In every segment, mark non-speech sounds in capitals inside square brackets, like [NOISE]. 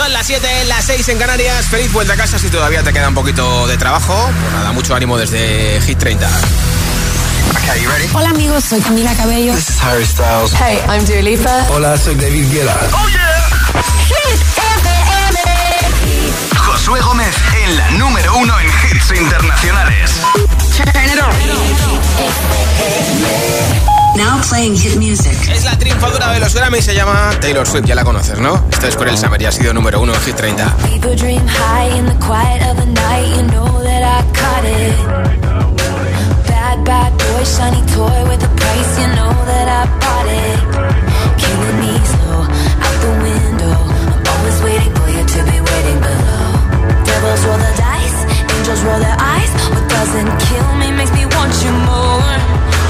Son las 7, las 6 en Canarias. Feliz vuelta a casa si todavía te queda un poquito de trabajo. Pues nada, mucho ánimo desde Hit 30. Okay, you ready? Hola amigos, soy Camila Cabello. This is Harry Styles. Hey, I'm Dua Lipa. Hola, soy David Guetta. Oh yeah. Hit FM. Josué Gómez en la número uno en hits internacionales. Turn it on. Now playing hit music. Es la triunfadora de los Grammy, se llama Taylor Swift, ya la conoces, ¿no? Esto es el Summer y ha sido número uno en Hit 30. People dream high in the quiet of the night, you know that I caught it. Bad, bad boy, shiny toy with a price, you know that I bought it. Killing me slow, out the window. I'm always waiting for you to be waiting below. Devils roll the dice, angels roll their eyes. What doesn't kill me makes me want you more.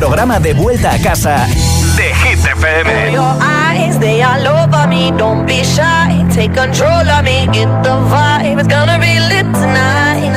programa de vuelta a casa De Hit FM. Your eyes, they all over me. Don't be shy. Take control of me. Get the vibe. It's gonna be lit tonight.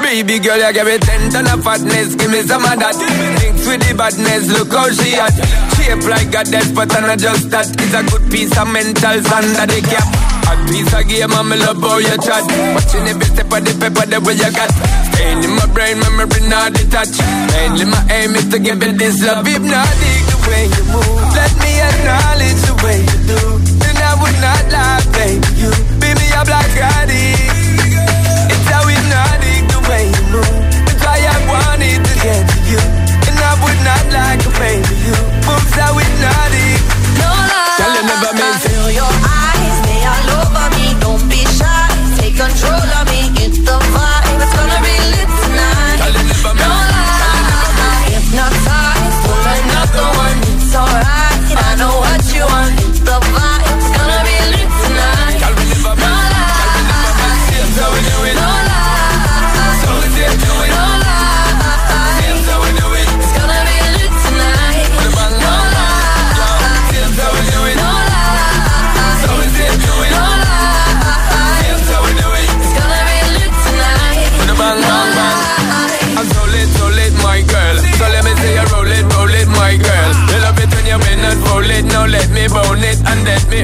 Baby girl, you give me ten ton of fatness, give me some of that. Thinks with the badness, look how she at. Shape like a death, but I'm not just that. It's a good piece of mental sand that they cap. A piece of game, I'm love how you chat. Watching every step of the paper, the way you got. Staying in my brain, memory not detached. Mainly my aim is to give it this love. Hypnotic the way you move. Let me acknowledge the way you do. And I would not lie, baby. You beat me up like addict. It's how hypnotic the way you move. That's why I wanted to get to you. And I would not like to pay for you. Moves how hypnotic. No lie. Tell you never I miss. Control of me. Get the vibe.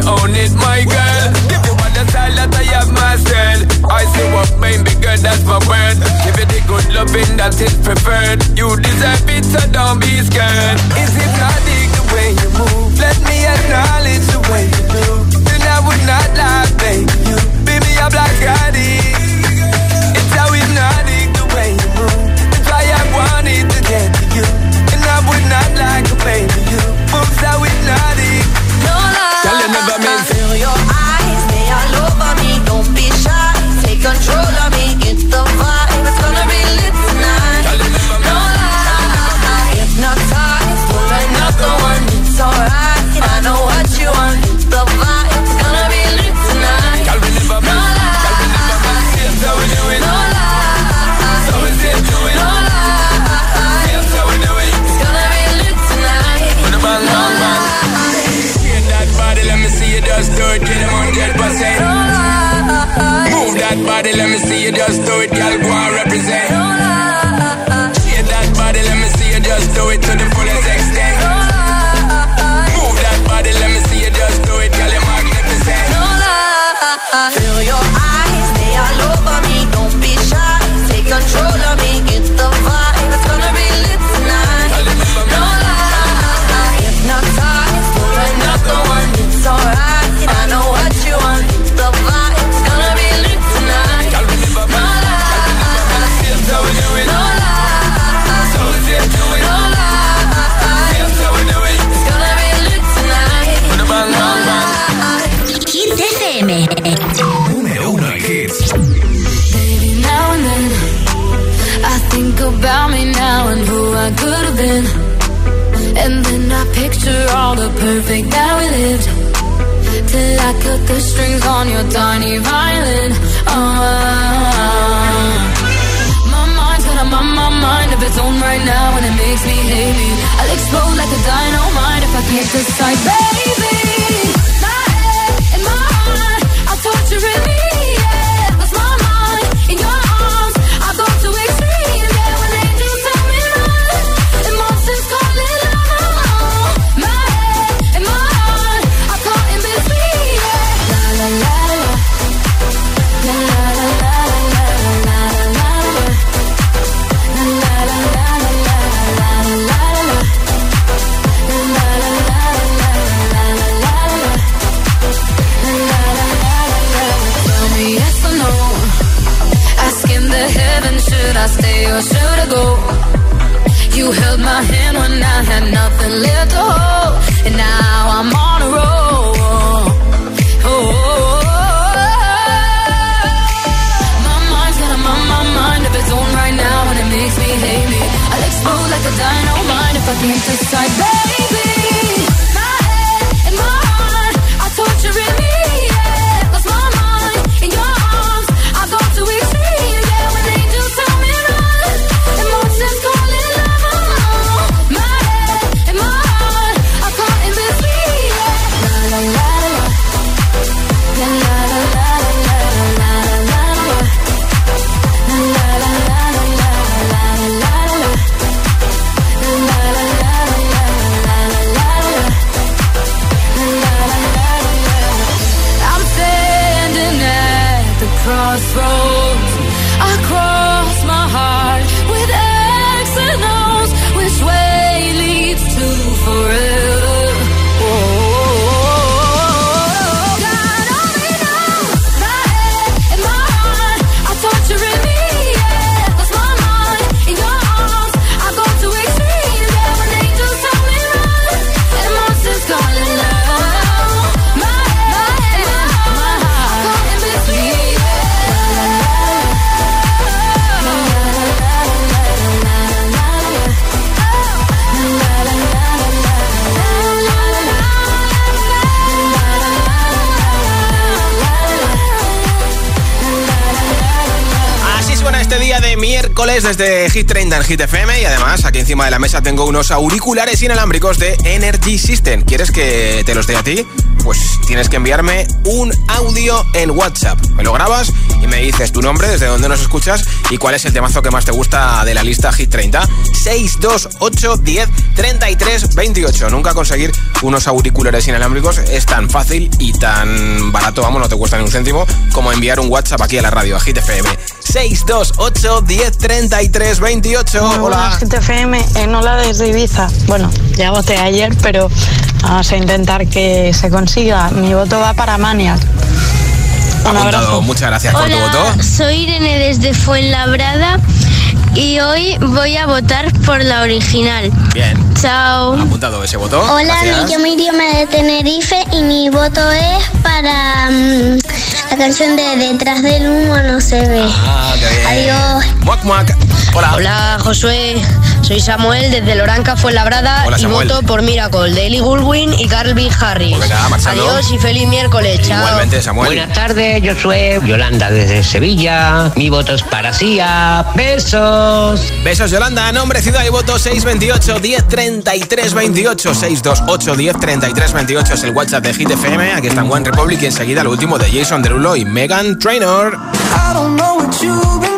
own it, my girl. Give you all the style that I have myself. I see what made me good, that's my word. Give you the good loving that is preferred. You deserve it, so don't be scared. Is it not the way you move? Let me acknowledge the way you do. Then I would not lie, babe. You be me a black guy. miércoles desde Hit 30 en Hit FM y además aquí encima de la mesa tengo unos auriculares inalámbricos de Energy System. ¿Quieres que te los dé a ti? Pues tienes que enviarme un audio en WhatsApp. Me lo grabas y me dices tu nombre, desde dónde nos escuchas y cuál es el temazo que más te gusta de la lista Hit 30. 628 10 33 28. Nunca conseguir unos auriculares inalámbricos es tan fácil y tan barato, vamos, no te cuesta ni un céntimo, como enviar un WhatsApp aquí a la radio, a Hit FM. 628 10 33 28. Muy Hola. GTFM, en Hola desde Ibiza. Bueno, ya voté ayer, pero vamos a intentar que se consiga. Mi voto va para Maniac. Un Apuntado. abrazo. Muchas gracias por tu voto. soy Irene desde Fuenlabrada y hoy voy a votar por la original. Bien. Chao. Apuntado ese voto. Hola, Gracias. me llamo Irioma de Tenerife y mi voto es para mm, la canción de Detrás del humo no se ve. Ah, qué bien. Adiós. Muac, muac. Hola. Hola Josué, soy Samuel desde Loranca Fuenlabrada Hola, y Samuel. voto por Miracle de Ellie Goldwyn y Calvin Harris. Pues venga. Adiós y feliz miércoles, chao. Igualmente, Samuel. Buenas tardes, yo soy Yolanda desde Sevilla. Mi voto es para Sia. Besos. Besos, Yolanda. Nombre, ciudad y voto 628 10 33 28. 628 10 33 28 es el WhatsApp de Hit FM. Aquí está en One Republic y enseguida lo último de Jason Derulo y Megan Trainor. I don't know what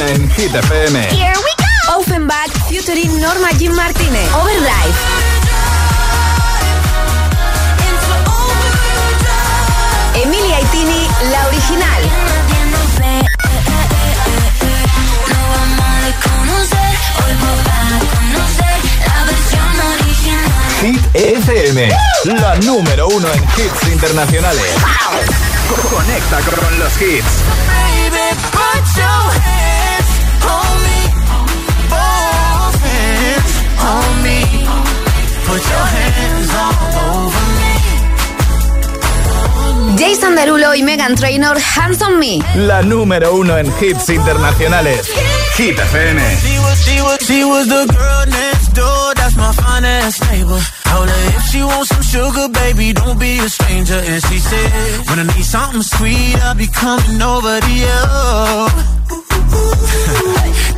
suena en Hit FM. Here we go. Offenbach featuring Norma Jean Martínez. Overdrive. Emilia Itini, la original. Hit FM, la número uno en hits internacionales. Conecta con los hits. Jason Derulo y Megan Trainor, Hands on Me. La número uno en hits internacionales. Hit FM. She was, she was, she was the girl next door. That's my finest neighbor. Told her if she wants some sugar, baby, don't be a stranger. And she said, when I need something sweet, I'll be coming over to you. [LAUGHS]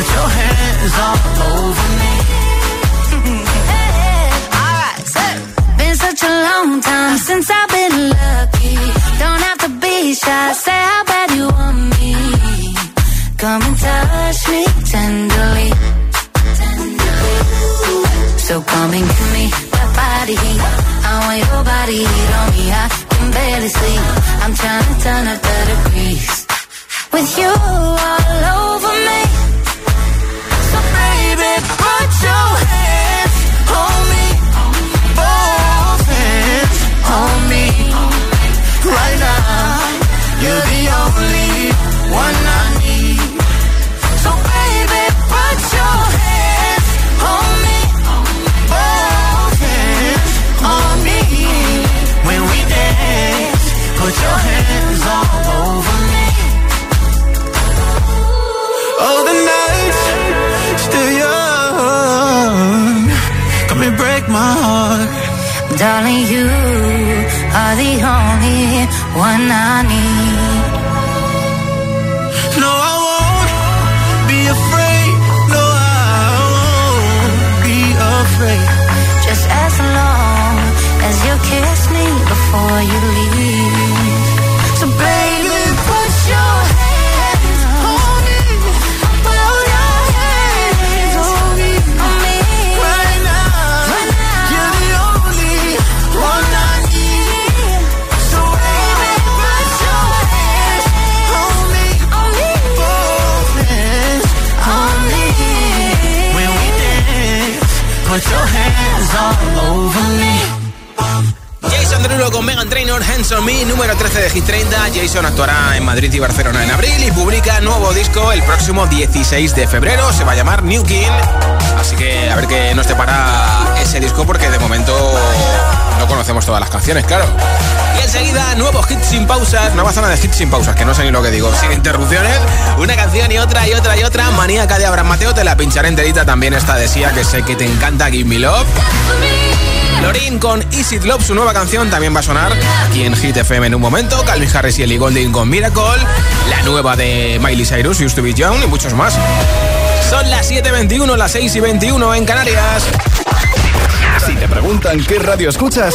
put your hands all over me. [LAUGHS] Alright, so been such a long time since I've been lucky. Don't have to be shy, say how bad you want me. Come and touch me tenderly. So come and give me that body heat. I want your body heat on me. I can barely sleep. I'm trying to turn up the degrees. With you all over me. Right now, one I need. No, I won't be afraid. No, I won't be afraid. Just as long as you kiss me before you leave. Con Megan Trainor, Hands on Me, número 13 de Hit 30. Jason actuará en Madrid y Barcelona en abril y publica nuevo disco el próximo 16 de febrero. Se va a llamar New King. Así que a ver qué nos depara ese disco porque de momento no conocemos todas las canciones, claro. Y enseguida, nuevos hits sin pausas, nueva zona de hits sin pausas, que no sé ni lo que digo, sin interrupciones. Una canción y otra y otra y otra. Maníaca de Abraham Mateo, te la pincharé enterita. También esta de Sia, que sé que te encanta, Give Me Love. Lorin con Easy Love, su nueva canción también va a sonar aquí en Hit FM en un momento. Calvin Harris y Ellie Goulding con Miracle. La nueva de Miley Cyrus, Used to Be Young y muchos más. Son las 7.21, las 6 y 21 en Canarias. Si te preguntan qué radio escuchas,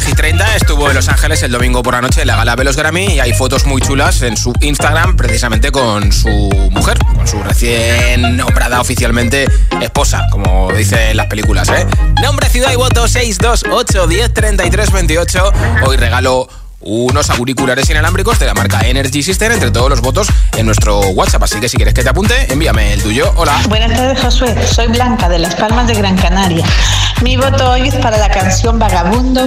de Hit 30, estuvo en Los Ángeles el domingo por la noche en la gala de los Grammy y hay fotos muy chulas en su Instagram precisamente con su mujer, con su recién nombrada oficialmente esposa, como dicen las películas, ¿eh? Nombre, ciudad y voto 628 10 33 28. Hoy regalo unos auriculares inalámbricos de la marca Energy System entre todos los votos en nuestro WhatsApp. Así que si quieres que te apunte, envíame el tuyo. Hola. Buenas tardes, Josué. Soy Blanca de Las Palmas de Gran Canaria. Mi voto hoy es para la canción Vagabundo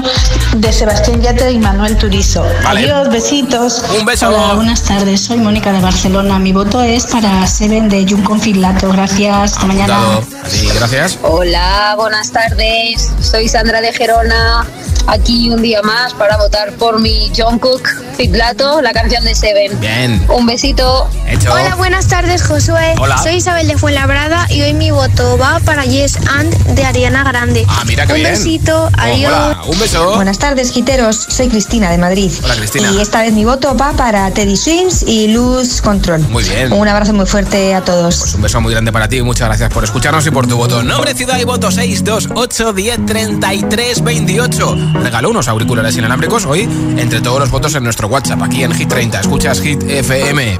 de Sebastián Yatra y Manuel Turizo. Vale. Adiós, besitos. Un beso. Hola, buenas tardes. Soy Mónica de Barcelona. Mi voto es para Seven de Junco Filato. Gracias. Hasta mañana. Sí, gracias. Hola, buenas tardes. Soy Sandra de Gerona. Aquí un día más para votar por mi John Cook Fitlato, la canción de Seven. Bien. Un besito. Hecho. Hola, buenas tardes, Josué. Hola. Soy Isabel de Fuenlabrada y hoy mi voto va para Yes and de Ariana Grande. Ah, mira qué Un bien. besito, Oh, adiós. hola, un beso. Buenas tardes, Quiteros. Soy Cristina de Madrid. Hola, Cristina. Y esta vez mi voto va para Teddy Swims y Luz Control. Muy bien. Un abrazo muy fuerte a todos. Pues un beso muy grande para ti. Muchas gracias por escucharnos y por tu voto. Nombre, ciudad y voto 628 10 33 28. Regaló unos auriculares inalámbricos hoy entre todos los votos en nuestro WhatsApp aquí en Hit 30. Escuchas Hit FM.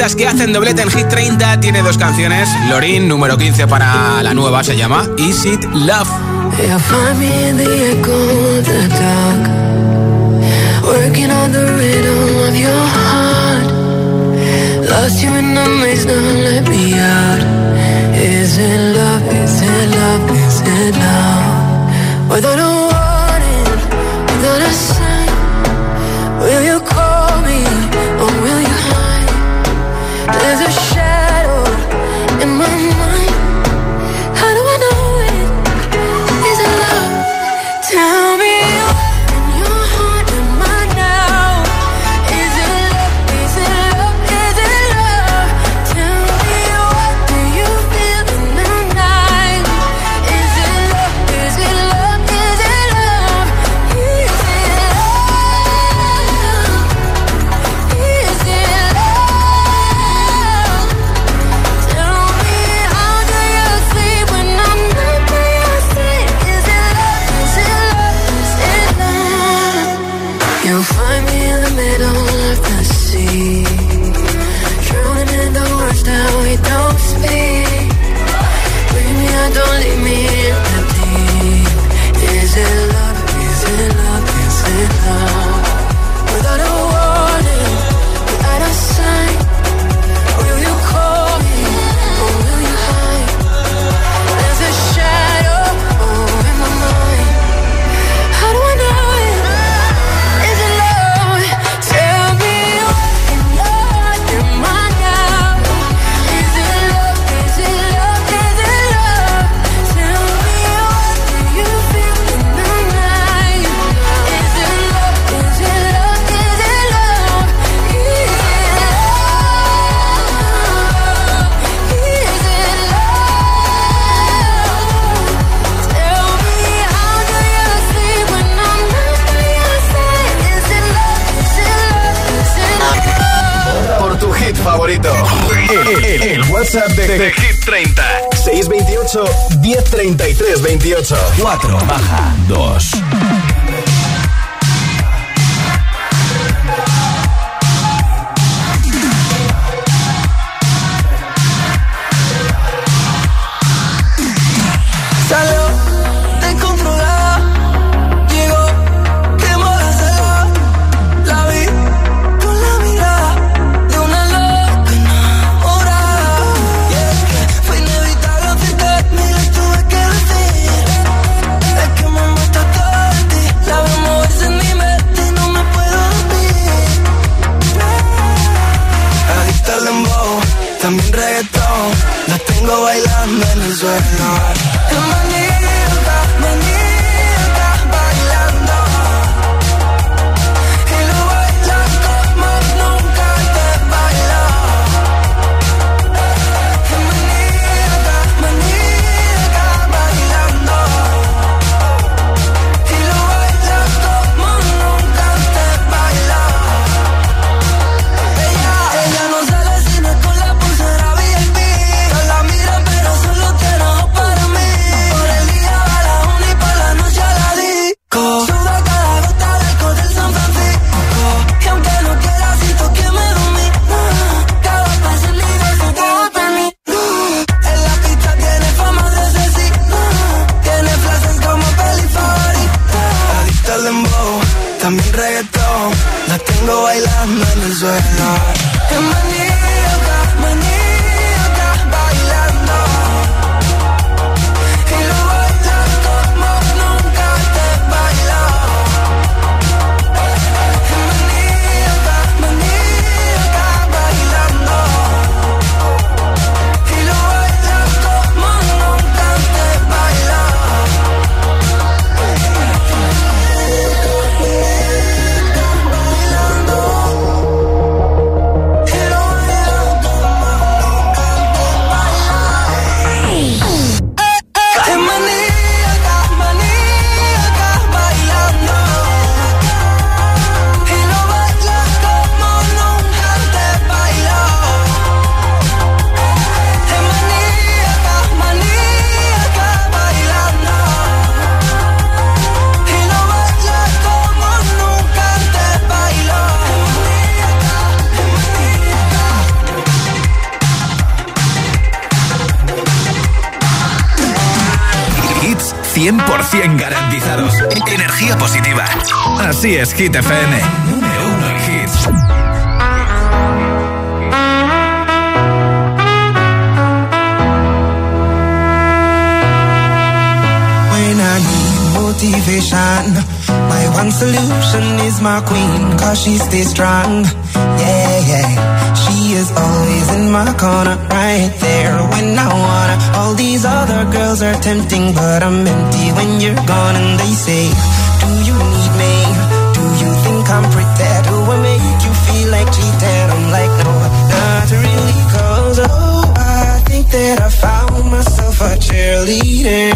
artistas que hacen doblete en Hit 30 tiene dos canciones. Lorin, número 15 para la nueva, se llama Is It Love. You Hit FM. When I need motivation, my one solution is my queen, cause she stays strong. Yeah, yeah. She is always in my corner, right there when I wanna. All these other girls are tempting, but I'm empty when you're gone, and they say, really goes Oh, I think that I found myself a cheerleader.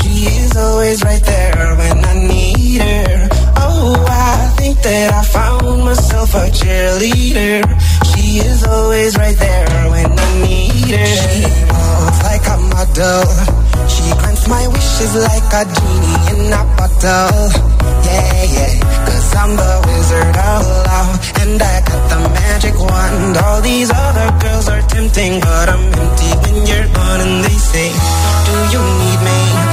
She is always right there when I need her. Oh, I think that I found myself a cheerleader. She is always right there when I need her. She walks like a model Grants my wishes like a genie in a bottle. Yeah, yeah. Cause I'm the wizard of love. And I got the magic wand. All these other girls are tempting, but I'm empty when you're gone and they say, Do you need me?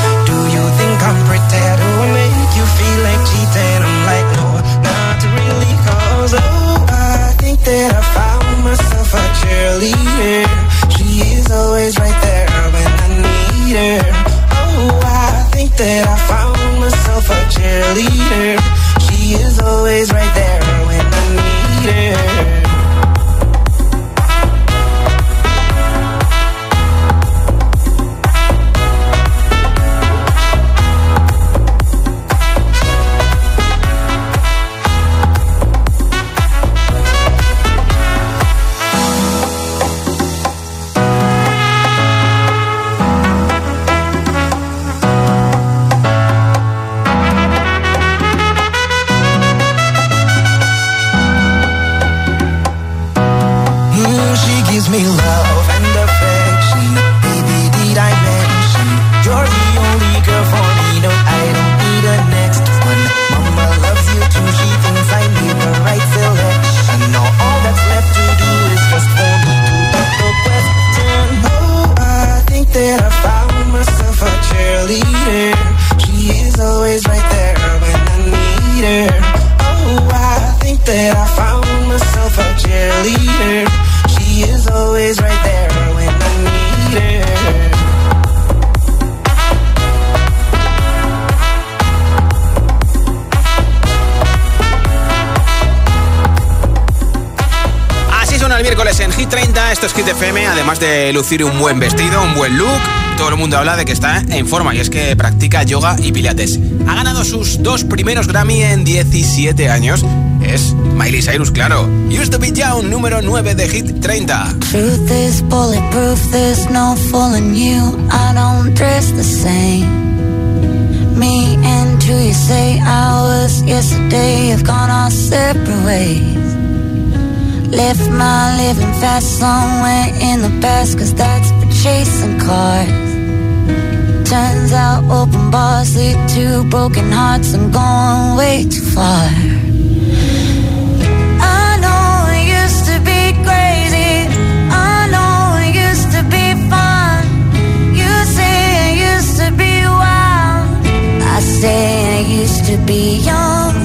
Lucir un buen vestido, un buen look. Todo el mundo habla de que está en forma y es que practica yoga y pilates. Ha ganado sus dos primeros Grammy en 17 años. Es Miley Cyrus, claro. Used to be Young, número 9 de Hit 30. Truth is bulletproof, there's no fooling you. I don't dress the same. Me and who you say I was yesterday have gone our separate ways. Left my living fast somewhere in the past, cause that's for chasing cars. Turns out open bars lead to broken hearts. I'm going way too far. I know it used to be crazy. I know it used to be fun. You say used to be wild. I say I used to be young.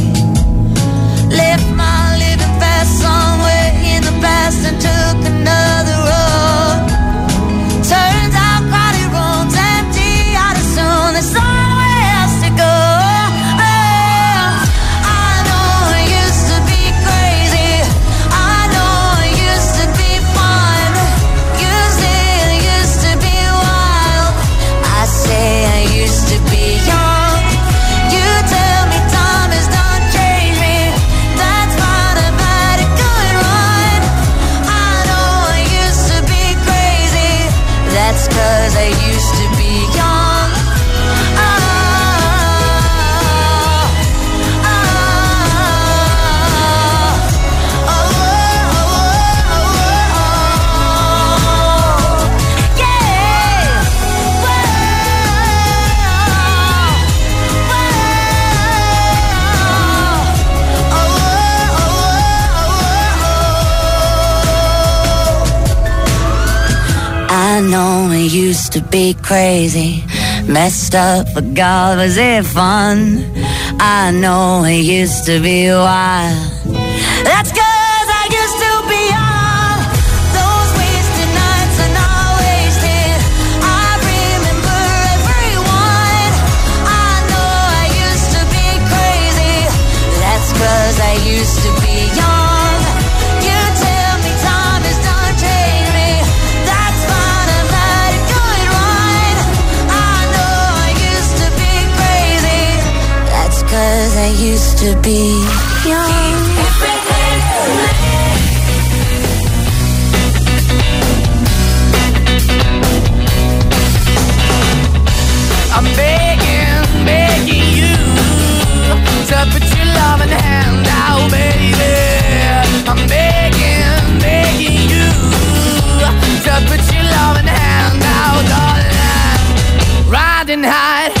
Used to be crazy, messed up, but God, was it fun? I know it used to be wild. That's cause I used to be young. Those wasted nights are not wasted. I remember everyone. I know I used to be crazy. That's cause I used to be young. Cause I used to be young. I'm begging, begging you to put your loving hand out, baby. I'm begging, begging you to put your loving hand out, darling. Riding high